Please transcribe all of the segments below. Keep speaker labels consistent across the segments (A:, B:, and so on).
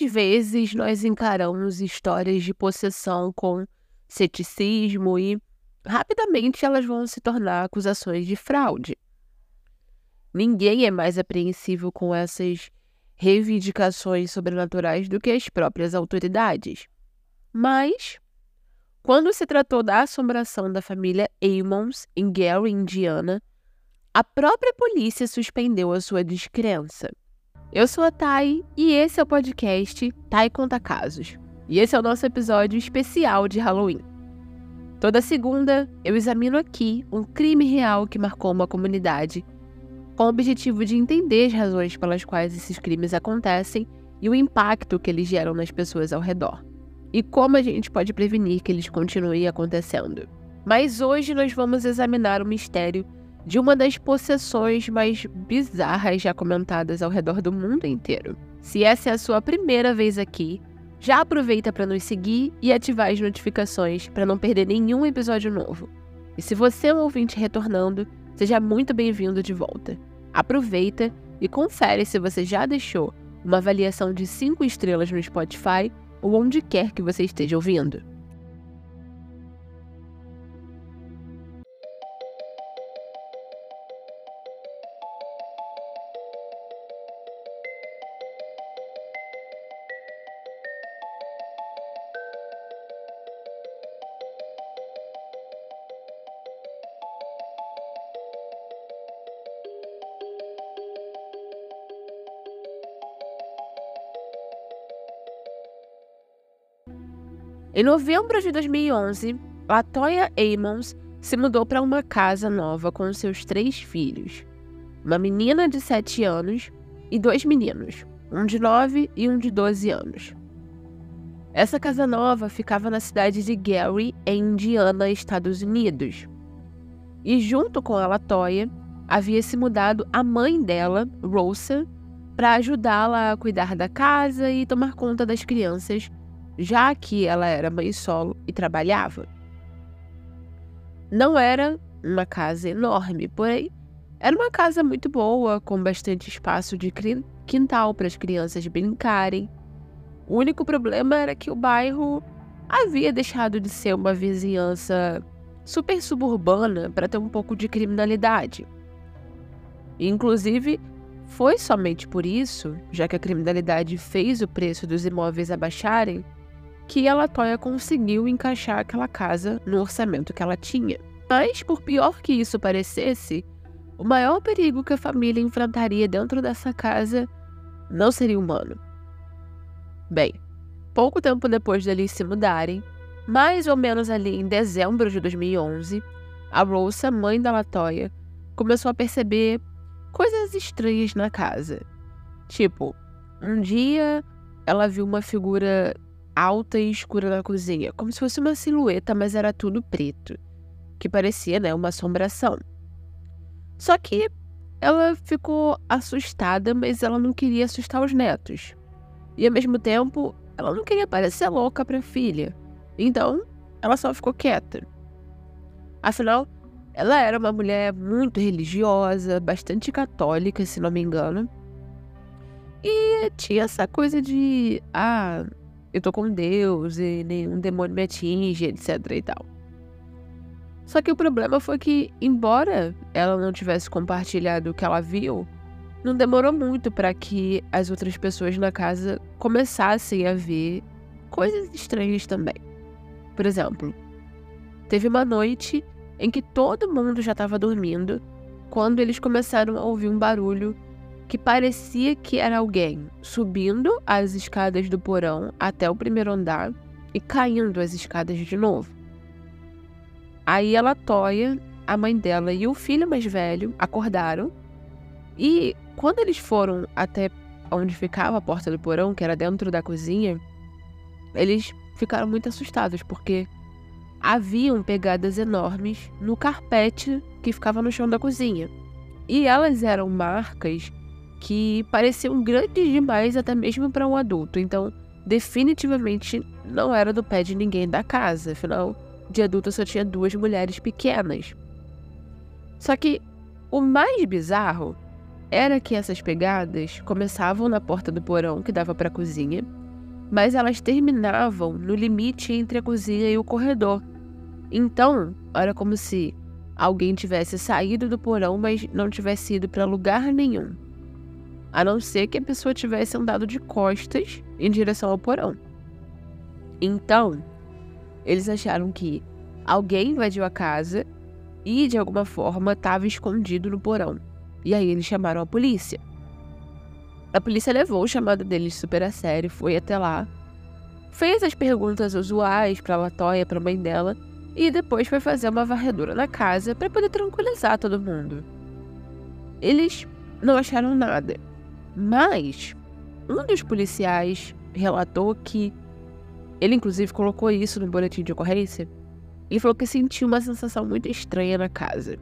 A: Às vezes nós encaramos histórias de possessão com ceticismo e rapidamente elas vão se tornar acusações de fraude. Ninguém é mais apreensível com essas reivindicações sobrenaturais do que as próprias autoridades. Mas, quando se tratou da assombração da família Ammons em Gary, Indiana, a própria polícia suspendeu a sua descrença. Eu sou a Thay e esse é o podcast Thay Conta Casos. E esse é o nosso episódio especial de Halloween. Toda segunda, eu examino aqui um crime real que marcou uma comunidade, com o objetivo de entender as razões pelas quais esses crimes acontecem e o impacto que eles geram nas pessoas ao redor. E como a gente pode prevenir que eles continuem acontecendo. Mas hoje nós vamos examinar o mistério de uma das possessões mais bizarras já comentadas ao redor do mundo inteiro. Se essa é a sua primeira vez aqui, já aproveita para nos seguir e ativar as notificações para não perder nenhum episódio novo. E se você é um ouvinte retornando, seja muito bem-vindo de volta. Aproveita e confere se você já deixou uma avaliação de 5 estrelas no Spotify ou onde quer que você esteja ouvindo. Em novembro de 2011, Latoya Ammons se mudou para uma casa nova com seus três filhos, uma menina de 7 anos e dois meninos, um de 9 e um de 12 anos. Essa casa nova ficava na cidade de Gary, em Indiana, Estados Unidos. E junto com a Latoya, havia se mudado a mãe dela, Rosa, para ajudá-la a cuidar da casa e tomar conta das crianças já que ela era mãe solo e trabalhava. Não era uma casa enorme, porém era uma casa muito boa, com bastante espaço de quintal para as crianças brincarem. O único problema era que o bairro havia deixado de ser uma vizinhança super suburbana para ter um pouco de criminalidade. Inclusive, foi somente por isso, já que a criminalidade fez o preço dos imóveis abaixarem, que a Latoya conseguiu encaixar aquela casa no orçamento que ela tinha. Mas, por pior que isso parecesse, o maior perigo que a família enfrentaria dentro dessa casa não seria humano. Bem, pouco tempo depois deles se mudarem, mais ou menos ali em dezembro de 2011, a Rosa, mãe da Latoya, começou a perceber coisas estranhas na casa. Tipo, um dia ela viu uma figura alta e escura na cozinha, como se fosse uma silhueta, mas era tudo preto, que parecia, né, uma assombração. Só que ela ficou assustada, mas ela não queria assustar os netos. E ao mesmo tempo, ela não queria parecer louca para a filha. Então, ela só ficou quieta. Afinal, ela era uma mulher muito religiosa, bastante católica, se não me engano. E tinha essa coisa de, ah, eu tô com Deus e nenhum demônio me atinge, etc e tal. Só que o problema foi que, embora ela não tivesse compartilhado o que ela viu, não demorou muito para que as outras pessoas na casa começassem a ver coisas estranhas também. Por exemplo, teve uma noite em que todo mundo já estava dormindo quando eles começaram a ouvir um barulho que parecia que era alguém subindo as escadas do porão até o primeiro andar e caindo as escadas de novo. Aí ela toia, a mãe dela e o filho mais velho acordaram e quando eles foram até onde ficava a porta do porão, que era dentro da cozinha, eles ficaram muito assustados porque haviam pegadas enormes no carpete que ficava no chão da cozinha. E elas eram marcas que pareciam grandes demais até mesmo para um adulto. Então, definitivamente não era do pé de ninguém da casa, afinal, de adulto só tinha duas mulheres pequenas. Só que o mais bizarro era que essas pegadas começavam na porta do porão que dava para a cozinha mas elas terminavam no limite entre a cozinha e o corredor. Então, era como se alguém tivesse saído do porão, mas não tivesse ido para lugar nenhum. A não ser que a pessoa tivesse andado de costas em direção ao porão. Então, eles acharam que alguém invadiu a casa e, de alguma forma, estava escondido no porão. E aí eles chamaram a polícia. A polícia levou o chamado deles super a sério, foi até lá, fez as perguntas usuais para a Latoya, para a mãe dela, e depois foi fazer uma varredura na casa para poder tranquilizar todo mundo. Eles não acharam nada, mas um dos policiais relatou que ele inclusive colocou isso no boletim de ocorrência e falou que sentiu uma sensação muito estranha na casa.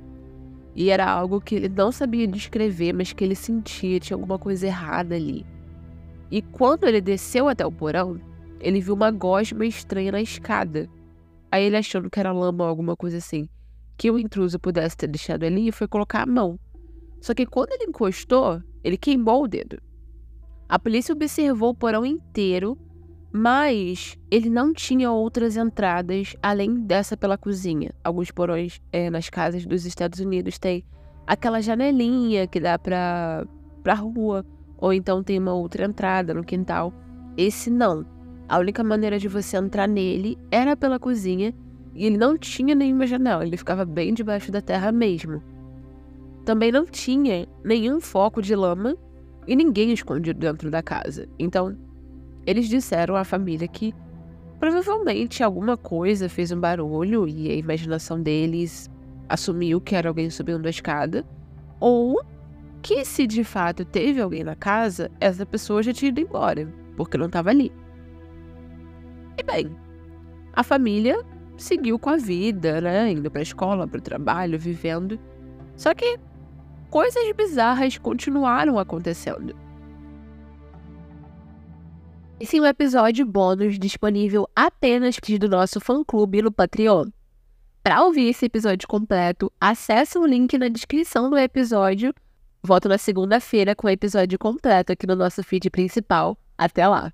A: E era algo que ele não sabia descrever, mas que ele sentia, tinha alguma coisa errada ali. E quando ele desceu até o porão, ele viu uma gosma estranha na escada. Aí ele achando que era lama ou alguma coisa assim, que o intruso pudesse ter deixado ali, foi colocar a mão. Só que quando ele encostou, ele queimou o dedo. A polícia observou o porão inteiro mas ele não tinha outras entradas além dessa pela cozinha. Alguns porões é, nas casas dos Estados Unidos tem aquela janelinha que dá para para rua, ou então tem uma outra entrada no quintal. Esse não. A única maneira de você entrar nele era pela cozinha e ele não tinha nenhuma janela, ele ficava bem debaixo da terra mesmo. Também não tinha nenhum foco de lama e ninguém escondido dentro da casa. Então, eles disseram à família que provavelmente alguma coisa fez um barulho e a imaginação deles assumiu que era alguém subindo a escada, ou que se de fato teve alguém na casa, essa pessoa já tinha ido embora, porque não estava ali. E bem, a família seguiu com a vida, né? Indo para a escola, para o trabalho, vivendo. Só que coisas bizarras continuaram acontecendo. Esse é um episódio bônus disponível apenas do nosso fã-clube no Patreon. Para ouvir esse episódio completo, acesse o link na descrição do episódio. Volto na segunda-feira com o episódio completo aqui no nosso feed principal. Até lá!